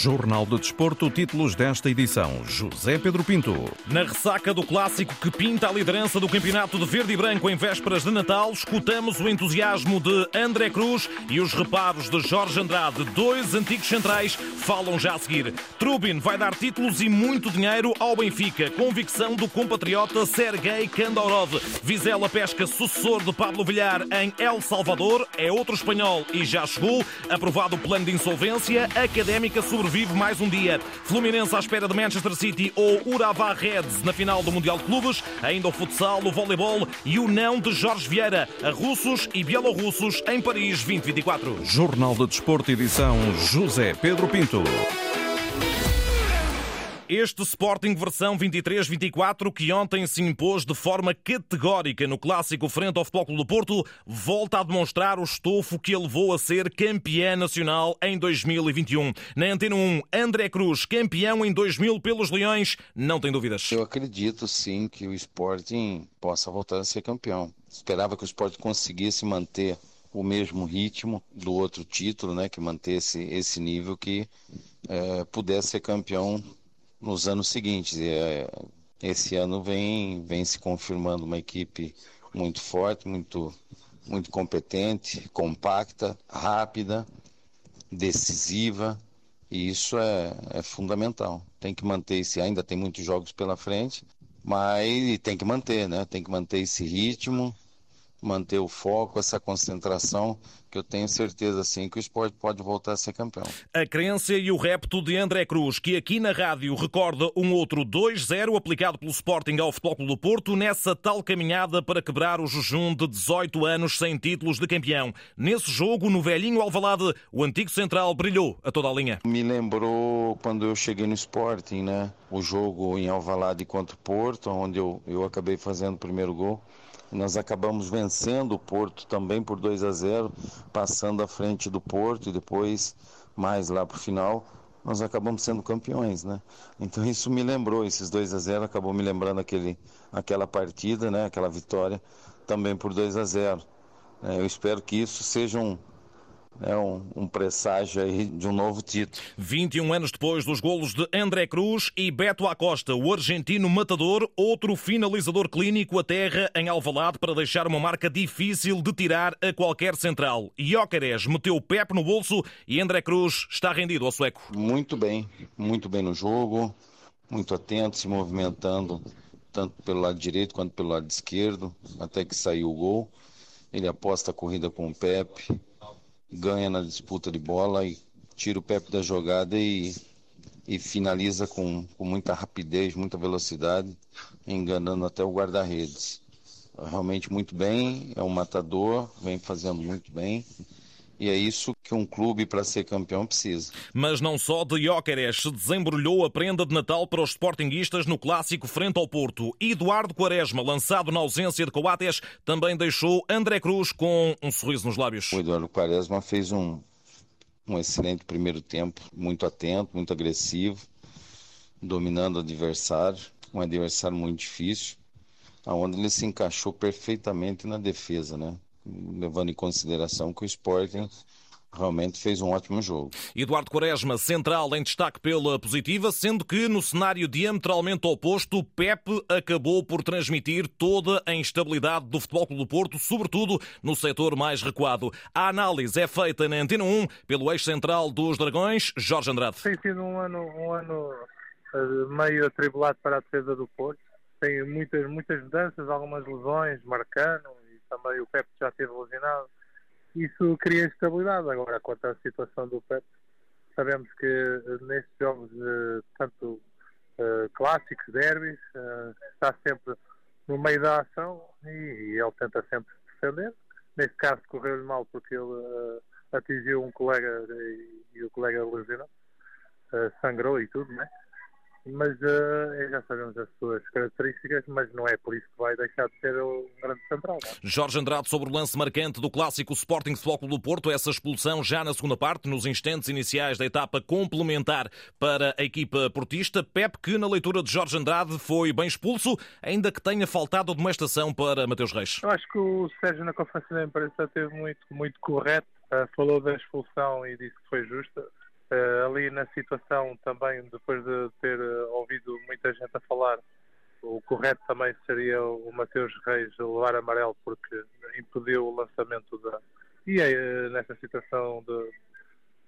Jornal de Desporto, títulos desta edição. José Pedro Pinto. Na ressaca do clássico que pinta a liderança do campeonato de verde e branco em vésperas de Natal, escutamos o entusiasmo de André Cruz e os reparos de Jorge Andrade. Dois antigos centrais falam já a seguir. Trubin vai dar títulos e muito dinheiro ao Benfica. Convicção do compatriota Sergei Kandaurov. Vizela pesca sucessor de Pablo Villar em El Salvador. É outro espanhol e já chegou. Aprovado o plano de insolvência. Académica sobrevive mais um dia. Fluminense à espera de Manchester City ou Urawa Reds na final do Mundial de Clubes. Ainda o futsal, o voleibol e o não de Jorge Vieira a russos e bielorrussos em Paris 2024. Jornal de Desporto, edição José Pedro Pinto. Este Sporting versão 23-24, que ontem se impôs de forma categórica no clássico frente ao Futebol Clube do Porto, volta a demonstrar o estofo que ele levou a ser campeão nacional em 2021. Na Antena 1, André Cruz, campeão em 2000 pelos Leões, não tem dúvidas. Eu acredito sim que o Sporting possa voltar a ser campeão. Esperava que o Sporting conseguisse manter o mesmo ritmo do outro título, né, que mantesse esse nível que é, pudesse ser campeão nos anos seguintes. É, esse ano vem, vem se confirmando uma equipe muito forte, muito, muito competente, compacta, rápida, decisiva, e isso é, é fundamental. Tem que manter esse, ainda tem muitos jogos pela frente, mas tem que manter, né? Tem que manter esse ritmo, manter o foco, essa concentração, que eu tenho certeza sim que o esporte pode voltar a ser campeão. A crença e o repto de André Cruz, que aqui na rádio recorda um outro 2-0 aplicado pelo Sporting ao Futebol Clube do Porto nessa tal caminhada para quebrar o jejum de 18 anos sem títulos de campeão. Nesse jogo, no velhinho Alvalade, o antigo central brilhou a toda a linha. Me lembrou quando eu cheguei no Sporting, né? O jogo em Alvalade contra o Porto, onde eu, eu acabei fazendo o primeiro gol. Nós acabamos vencendo o Porto também por 2 a 0, passando à frente do Porto e depois, mais lá para o final, nós acabamos sendo campeões, né? Então isso me lembrou, esses 2 a 0 acabou me lembrando aquele, aquela partida, né? Aquela vitória também por 2 a 0. É, eu espero que isso seja um, é um, um presságio aí de um novo título. 21 anos depois dos golos de André Cruz e Beto Acosta, o argentino matador, outro finalizador clínico a terra em Alvalade para deixar uma marca difícil de tirar a qualquer central. Jóqueres meteu o Pep no bolso e André Cruz está rendido ao sueco. Muito bem, muito bem no jogo, muito atento, se movimentando tanto pelo lado direito quanto pelo lado esquerdo, até que saiu o gol. Ele aposta a corrida com o Pepe, ganha na disputa de bola e tira o Pepe da jogada e, e finaliza com, com muita rapidez, muita velocidade, enganando até o guarda-redes. Realmente muito bem, é um matador, vem fazendo muito bem. E é isso que um clube para ser campeão precisa. Mas não só de Jóqueres se desembrulhou a prenda de Natal para os sportinguistas no clássico frente ao Porto. Eduardo Quaresma, lançado na ausência de Coates, também deixou André Cruz com um sorriso nos lábios. O Eduardo Quaresma fez um, um excelente primeiro tempo, muito atento, muito agressivo, dominando o adversário, um adversário muito difícil, aonde ele se encaixou perfeitamente na defesa, né? Levando em consideração que o Sporting realmente fez um ótimo jogo. Eduardo Quaresma, central em destaque pela positiva, sendo que no cenário diametralmente oposto, Pepe acabou por transmitir toda a instabilidade do Futebol Clube do Porto, sobretudo no setor mais recuado. A análise é feita na Antena 1 pelo ex-central dos Dragões, Jorge Andrade. Tem sido um ano, um ano eh, meio atribulado para a defesa do Porto. Tem muitas, muitas mudanças, algumas lesões, marcando, também o Pep já esteve lesionado. Isso cria estabilidade. Agora, quanto à situação do Pep, sabemos que eh, nestes jogos, uh, tanto uh, clássicos, derbys, está sempre no meio da ação e, ele tenta sempre defender. Neste caso, correu-lhe mal porque ele atingiu um colega e, o colega lesionou, sangrou e tudo, né? Mas uh, já sabemos as suas características, mas não é por isso que vai deixar de ser um grande central. Não? É? Jorge Andrade sobre o lance marcante do clássico Sporting Futebol Clube do Porto, essa expulsão já na segunda parte, nos instantes iniciais da etapa complementar para a equipa portista. Pep, que na leitura de Jorge Andrade foi bem expulso, ainda que tenha faltado demonstração para Mateus Reis. Eu acho que o Sérgio na conferência da imprensa esteve muito, muito correto, uh, falou da expulsão e disse que foi justa ali na situação também, depois de ter uh, ouvido muita gente a falar, o correto também seria o Mateus Reis levar amarelo porque impediu o lançamento da. E uh, nessa situação de,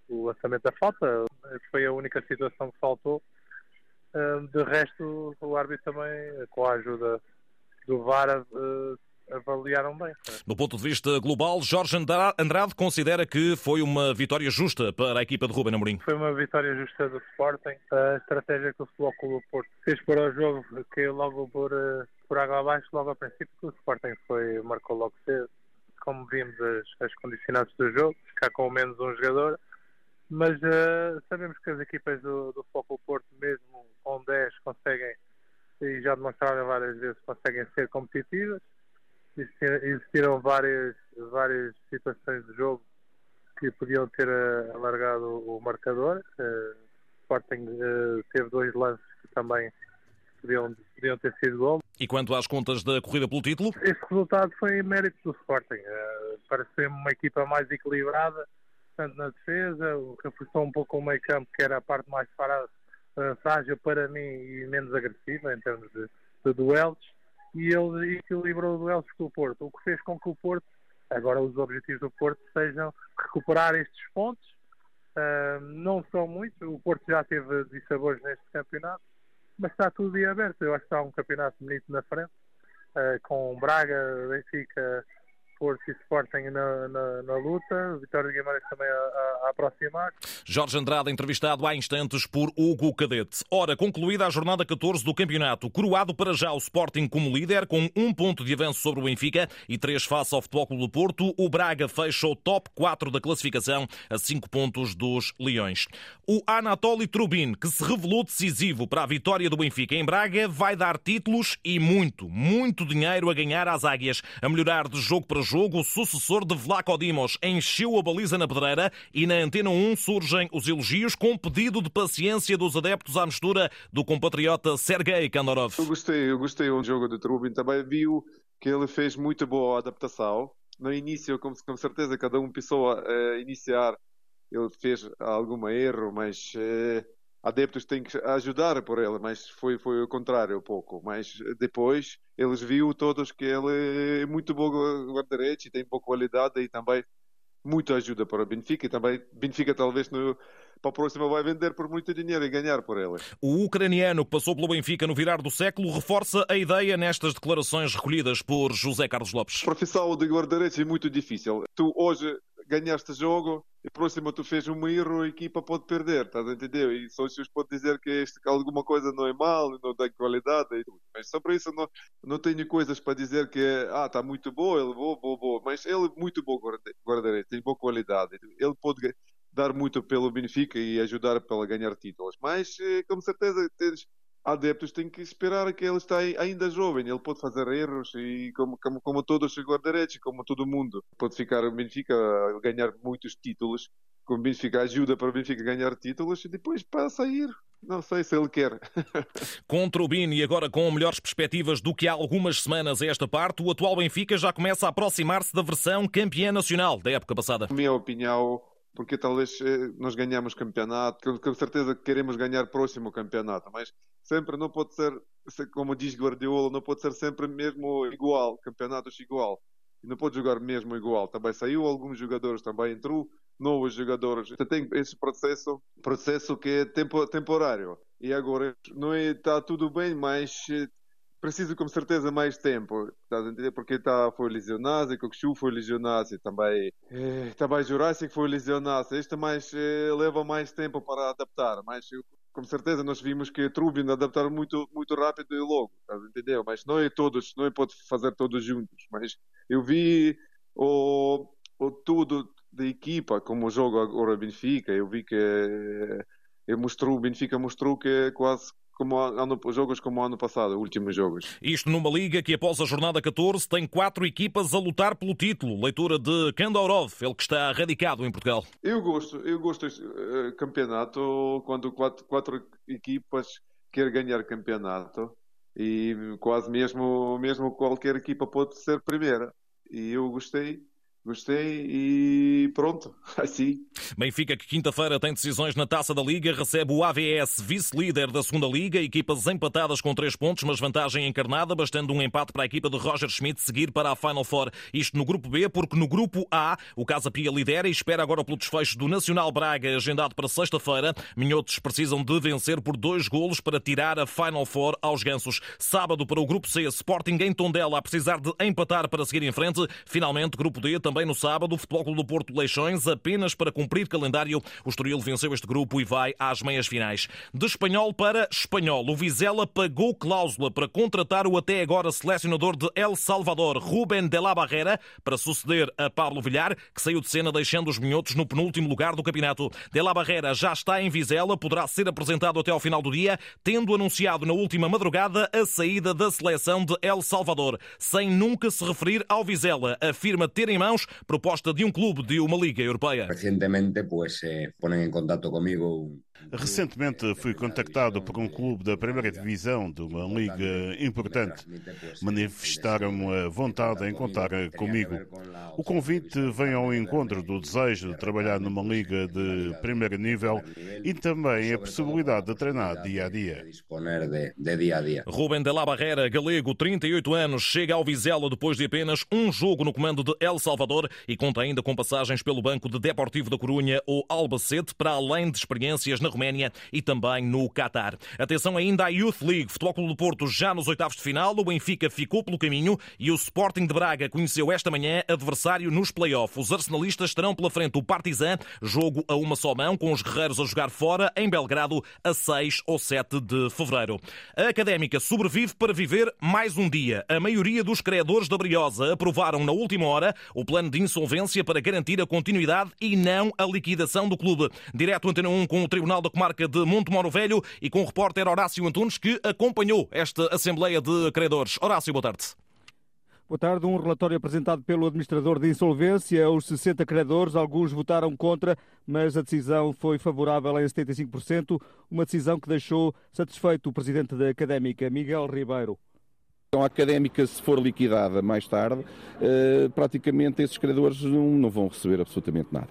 o lançamento da falta, foi a única situação que faltou. De resto, o árbitro também, com a ajuda do VAR, avaliaram bem. Do ponto de vista global, Jorge Andrade considera que foi uma vitória justa para a equipa de Ruben Amorim. Foi uma vitória justa do Sporting. A estratégia que o Futebol Clube Porto fez para o jogo caiu logo por, eh, por água abaixo, logo a princípio, que o Sporting foi, marcou logo cedo. Como vimos as, as condicionantes do jogo, ficar com menos um jogador. Mas uh, sabemos que as equipas do, do Futebol Clube Porto, mesmo com 10, conseguem, e já demonstraram várias vezes, conseguem ser competitivas existiram várias, várias situações de jogo que podiam ter eh, alargado o marcador. Uh, Sporting uh, teve dois lances que também podiam, podiam ter sido gol. E quanto às contas da corrida pelo título? Este resultado foi mérito do Sporting. Uh, parece ser uma equipa mais equilibrada, tanto na defesa, reforçou um pouco o meio campo, que era a parte mais frágil para mim e menos agressiva em termos de, de duelos e ele equilibrou o duelo com o Porto, o que fez com que o Porto, agora os objetivos do Porto sejam recuperar estes pontos, uh, não são muitos, o Porto já teve dissabores neste campeonato, mas está tudo em aberto, eu acho que está um campeonato bonito na frente, uh, com Braga, Benfica, Porto e Sporting na, na, na luta, Vitória de Guimarães também a, a, aproximar. Jorge Andrade, entrevistado há instantes por Hugo Cadete. Ora, concluída a jornada 14 do campeonato, coroado para já o Sporting como líder, com um ponto de avanço sobre o Benfica e três face ao Futebol Clube do Porto, o Braga fecha o top 4 da classificação a cinco pontos dos Leões. O Anatoly Trubin, que se revelou decisivo para a vitória do Benfica em Braga, vai dar títulos e muito, muito dinheiro a ganhar às águias, a melhorar de jogo para jogo jogo, o sucessor de Vlaco Dimos encheu a baliza na pedreira e na Antena 1 surgem os elogios com pedido de paciência dos adeptos à mistura do compatriota Sergei Kandorov. Eu gostei, eu gostei do jogo de Trubin, também viu que ele fez muito boa adaptação. No início, com, com certeza, cada um pensou a iniciar, ele fez algum erro, mas eh, adeptos têm que ajudar por ele, mas foi, foi o contrário um pouco. Mas depois eles viram todos que ele é muito bom guarda-redes e tem boa qualidade e também muita ajuda para o Benfica e também Benfica talvez no, para a próxima vai vender por muito dinheiro e ganhar por ele. O ucraniano que passou pelo Benfica no virar do século reforça a ideia nestas declarações recolhidas por José Carlos Lopes. A profissão de guarda-redes é muito difícil. Tu hoje ganhaste jogo e próximo tu fez um erro, a equipa pode perder, estás a entender? E sócios pode dizer que, este, alguma coisa não é mal, não tem qualidade. Mas sobre isso não, não tenho coisas para dizer que ah, está muito bom, ele bom, bom, bom. Mas ele é muito bom guarda-redes, tem boa qualidade. Ele pode dar muito pelo Benfica e ajudar para ganhar títulos. Mas, eh, com certeza, tens adeptos têm que esperar que ele está ainda jovem, ele pode fazer erros e como, como, como todos os guarda-redes, como todo mundo. Pode ficar o Benfica a ganhar muitos títulos, com o Benfica ajuda para o Benfica ganhar títulos e depois para sair. Não sei se ele quer. Contra o Bini e agora com melhores perspectivas do que há algumas semanas a esta parte, o atual Benfica já começa a aproximar-se da versão campeã nacional da época passada. Na minha opinião, porque talvez eh, nós ganhamos campeonato, com certeza queremos ganhar próximo campeonato, mas sempre não pode ser, como diz Guardiola, não pode ser sempre mesmo igual, campeonatos igual. Não pode jogar mesmo igual. Também saiu alguns jogadores, também entrou novos jogadores. Então, tem esse processo, processo que é tempo, temporário. E agora não é, está tudo bem, mas eh, preciso com certeza mais tempo, estás a entender? Porque tá, foi lesionado, Kokshu foi lesionado, também, eh, também Jurassic foi lesionado. Isto mais, eh, leva mais tempo para adaptar, mas com certeza nós vimos que Trubin adaptar muito muito rápido e logo, estás a entender? Mas não é todos, não é pode fazer todos juntos, mas eu vi o, o tudo da equipa, como joga agora o Benfica, eu vi que eh, mostrou, o Benfica mostrou que quase como ano, jogos como o ano passado, últimos jogos. Isto numa liga que após a jornada 14 tem quatro equipas a lutar pelo título. Leitura de Kandaurov, ele que está radicado em Portugal. Eu gosto, eu gosto deste uh, campeonato quando quatro, quatro equipas querem ganhar campeonato e quase mesmo, mesmo qualquer equipa pode ser primeira. E eu gostei gostei e pronto, assim. Benfica, que quinta-feira tem decisões na taça da Liga, recebe o AVS, vice-líder da segunda Liga, equipas empatadas com três pontos, mas vantagem encarnada, bastando um empate para a equipa de Roger Schmidt seguir para a Final Four. Isto no grupo B, porque no grupo A o Casa Pia lidera e espera agora pelo desfecho do Nacional Braga, agendado para sexta-feira. Minhotos precisam de vencer por dois golos para tirar a Final Four aos gansos. Sábado para o grupo C, Sporting em Tondela a precisar de empatar para seguir em frente. Finalmente, grupo D, também no sábado, Futebol Clube do Porto Leixões, apenas para cumprir calendário. O Estoril venceu este grupo e vai às meias finais. De espanhol para espanhol, o Vizela pagou cláusula para contratar o até agora selecionador de El Salvador, Rubén de la Barrera, para suceder a Pablo Villar, que saiu de cena deixando os minhotos no penúltimo lugar do campeonato. De la Barrera já está em Vizela, poderá ser apresentado até ao final do dia, tendo anunciado na última madrugada a saída da seleção de El Salvador, sem nunca se referir ao Vizela. Afirma ter em mãos proposta de um clube de uma liga europeia. Recientemente, pues, eh, ponen en contacto conmigo Recentemente fui contactado por um clube da primeira divisão de uma liga importante. Manifestaram a vontade em contar comigo. O convite vem ao encontro do desejo de trabalhar numa liga de primeiro nível e também a possibilidade de treinar dia a dia. Rubem de la Barrera, galego, 38 anos, chega ao Vizela depois de apenas um jogo no comando de El Salvador e conta ainda com passagens pelo banco de Deportivo da Corunha ou Albacete, para além de experiências na Roménia e também no Qatar. Atenção ainda à Youth League. Futebol Clube do Porto já nos oitavos de final. O Benfica ficou pelo caminho e o Sporting de Braga conheceu esta manhã adversário nos play-offs. Os arsenalistas estarão pela frente o Partizan, jogo a uma só mão, com os guerreiros a jogar fora em Belgrado a 6 ou 7 de fevereiro. A Académica sobrevive para viver mais um dia. A maioria dos credores da Briosa aprovaram na última hora o plano de insolvência para garantir a continuidade e não a liquidação do clube. Direto Antena 1 com o Tribunal da Comarca de Montemoro Velho e com o repórter Horácio Antunes, que acompanhou esta Assembleia de Credores. Horácio, boa tarde. Boa tarde. Um relatório apresentado pelo administrador de insolvência. Os 60 credores, alguns votaram contra, mas a decisão foi favorável em 75%. Uma decisão que deixou satisfeito o presidente da Académica, Miguel Ribeiro. Então, a académica, se for liquidada mais tarde, eh, praticamente esses credores não vão receber absolutamente nada.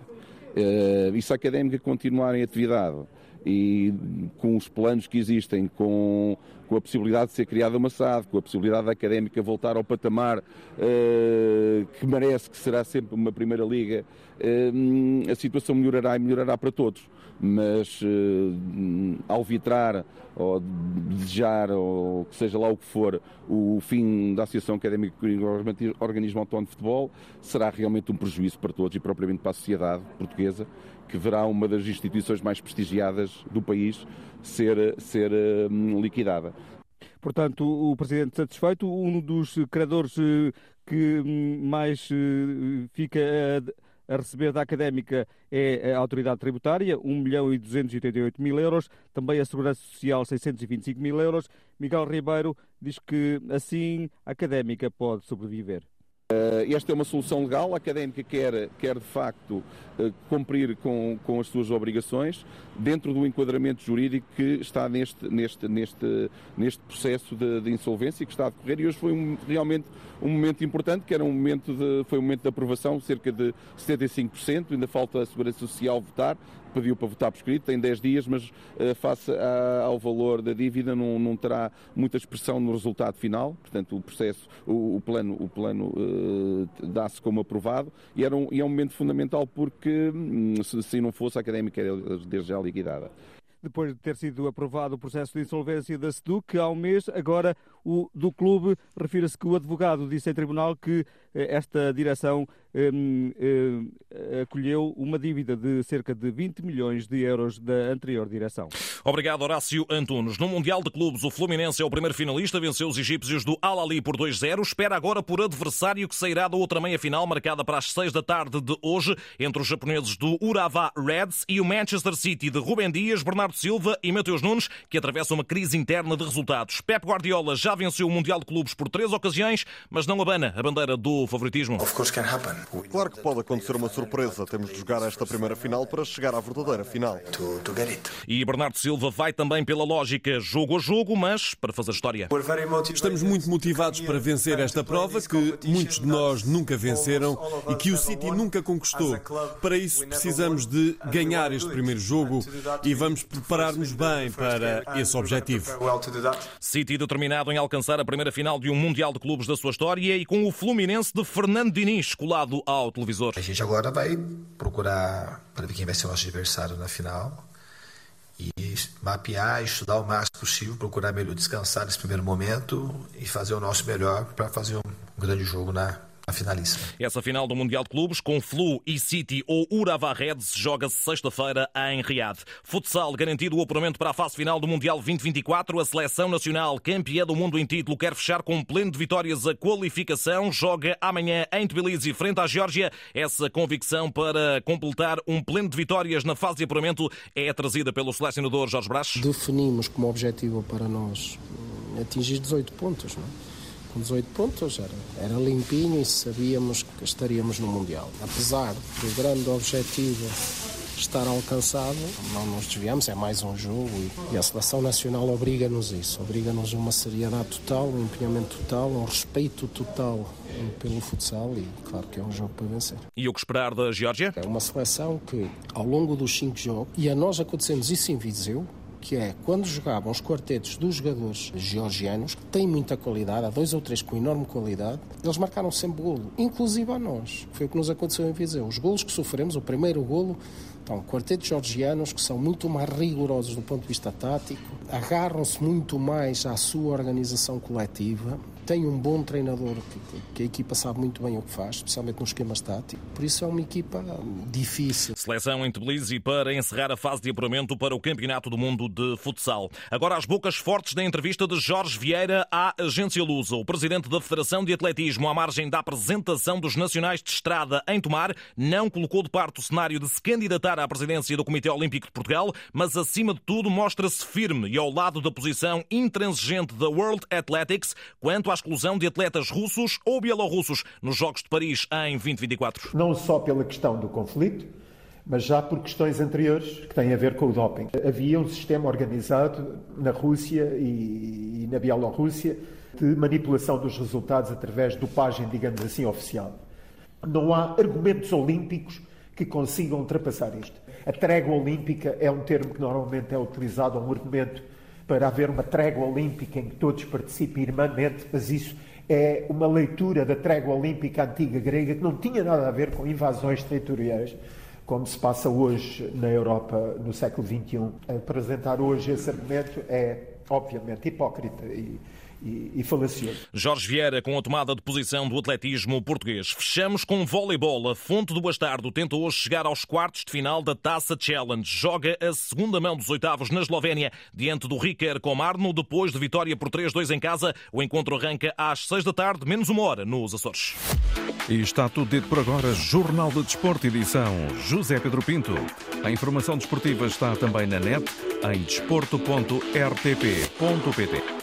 Eh, e se a académica continuar em atividade e com os planos que existem, com, com a possibilidade de ser criada uma SAD, com a possibilidade da académica voltar ao patamar uh, que merece, que será sempre uma primeira liga, uh, a situação melhorará e melhorará para todos. Mas uh, ao vitrar ou desejar, ou que seja lá o que for, o fim da Associação Académica Organismo Autónomo de Futebol, será realmente um prejuízo para todos e propriamente para a sociedade portuguesa, que verá uma das instituições mais prestigiadas do país ser, ser liquidada. Portanto, o Presidente satisfeito, um dos credores que mais fica a receber da Académica é a Autoridade Tributária, 1 milhão e 288 mil euros, também a Segurança Social, 625 mil euros. Miguel Ribeiro diz que assim a Académica pode sobreviver. Uh, esta é uma solução legal, a académica quer, quer de facto uh, cumprir com, com as suas obrigações dentro do enquadramento jurídico que está neste, neste, neste, neste processo de, de insolvência que está a decorrer. E hoje foi um, realmente um momento importante, que era um momento de, foi um momento de aprovação, cerca de 75%, ainda falta a Segurança Social votar, pediu para votar por escrito, tem 10 dias, mas uh, face ao valor da dívida não, não, terá muita expressão no resultado final, portanto o processo, o, o plano, o plano uh, dá-se como aprovado. E, era um, e é um momento fundamental porque hum, se, se não fosse a académica era desde já liquidada. Depois de ter sido aprovado o processo de insolvência da SEDUC há um mês, agora o do clube refira-se que o advogado disse em tribunal que eh, esta direção um, um, acolheu uma dívida de cerca de 20 milhões de euros da anterior direção. Obrigado, Horácio Antunes. No Mundial de Clubes, o Fluminense é o primeiro finalista, venceu os egípcios do Al-Ali por 2-0. Espera agora por adversário que sairá da outra meia-final, marcada para as 6 da tarde de hoje, entre os japoneses do Urawa Reds e o Manchester City de Rubem Dias, Bernardo Silva e Mateus Nunes, que atravessa uma crise interna de resultados. Pep Guardiola já venceu o Mundial de Clubes por três ocasiões, mas não abana a bandeira do favoritismo. Claro que pode acontecer uma surpresa surpresa. Temos de jogar esta primeira final para chegar à verdadeira final. E Bernardo Silva vai também pela lógica jogo a jogo, mas para fazer história. Estamos muito motivados para vencer esta prova que muitos de nós nunca venceram e que o City nunca conquistou. Para isso precisamos de ganhar este primeiro jogo e vamos preparar-nos bem para esse objetivo. City determinado em alcançar a primeira final de um Mundial de Clubes da sua história e com o Fluminense de Fernando Diniz colado ao televisor. A gente agora vai procurar para ver quem vai ser o nosso adversário na final e mapear, estudar o máximo possível, procurar melhor descansar nesse primeiro momento e fazer o nosso melhor para fazer um grande jogo na a finalíssima. Essa final do Mundial de Clubes com Flu e City ou Urava Reds joga-se sexta-feira em Riad. Futsal garantido o apuramento para a fase final do Mundial 2024. A seleção nacional, campeã do mundo em título, quer fechar com um pleno de vitórias a qualificação. Joga amanhã em Tbilisi frente à Geórgia. Essa convicção para completar um pleno de vitórias na fase de apuramento é trazida pelo selecionador Jorge Brás. Definimos como objetivo para nós atingir 18 pontos, não é? Com 18 pontos, era, era limpinho e sabíamos que estaríamos no Mundial. Apesar do grande objetivo estar alcançado, não nos desviamos, é mais um jogo e, a Seleção Nacional obriga-nos isso, obriga-nos a uma seriedade total, um empenhamento total, um respeito total pelo futsal e claro que é um jogo para vencer. E o que esperar da Geórgia? É uma seleção que ao longo dos cinco jogos, e a nós acontecemos isso em Viseu, que é quando jogavam os quartetos dos jogadores georgianos, que têm muita qualidade, há dois ou três com enorme qualidade, eles marcaram sempre golo, inclusive a nós. Foi o que nos aconteceu em Viseu. Os golos que sofremos, o primeiro golo, então, quartetos georgianos que são muito mais rigorosos do ponto de vista tático, agarram-se muito mais à sua organização coletiva tem um bom treinador que, que, a equipa sabe muito bem o que faz, especialmente nos esquemas táticos. Por isso é uma equipa difícil. Seleção em Tbilisi para encerrar a fase de apuramento para o Campeonato do Mundo de Futsal. Agora as bocas fortes da entrevista de Jorge Vieira à Agência Lusa. O presidente da Federação de Atletismo, à margem da apresentação dos nacionais de estrada em Tomar, não colocou de parte o cenário de se candidatar à presidência do Comitê Olímpico de Portugal, mas acima de tudo mostra-se firme e ao lado da posição intransigente da World Athletics quanto à exclusão de atletas russos ou bielorrussos nos Jogos de Paris em 2024. Não só pela questão do conflito, mas já por questões anteriores que têm a ver com o doping. Havia um sistema organizado na Rússia e na Bielorrússia de manipulação dos resultados através de dopagem, digamos assim, oficial. Não há argumentos olímpicos que consigam ultrapassar isto. A trégua olímpica é um termo que normalmente é utilizado, um argumento para haver uma trégua olímpica em que todos participem irmãmente, mas isso é uma leitura da trégua olímpica antiga grega que não tinha nada a ver com invasões territoriais, como se passa hoje na Europa no século XXI. Apresentar hoje esse argumento é, obviamente, hipócrita e e, e falacioso. Jorge Vieira com a tomada de posição do atletismo português. Fechamos com voleibol. A Fonte do Bastardo tenta hoje chegar aos quartos de final da Taça Challenge. Joga a segunda mão dos oitavos na Eslovénia, diante do Riker Comarno, depois de vitória por 3-2 em casa. O encontro arranca às 6 da tarde, menos uma hora, nos Açores. E está tudo dito por agora. Jornal de Desporto, edição José Pedro Pinto. A informação desportiva está também na net em desporto.rtp.pt.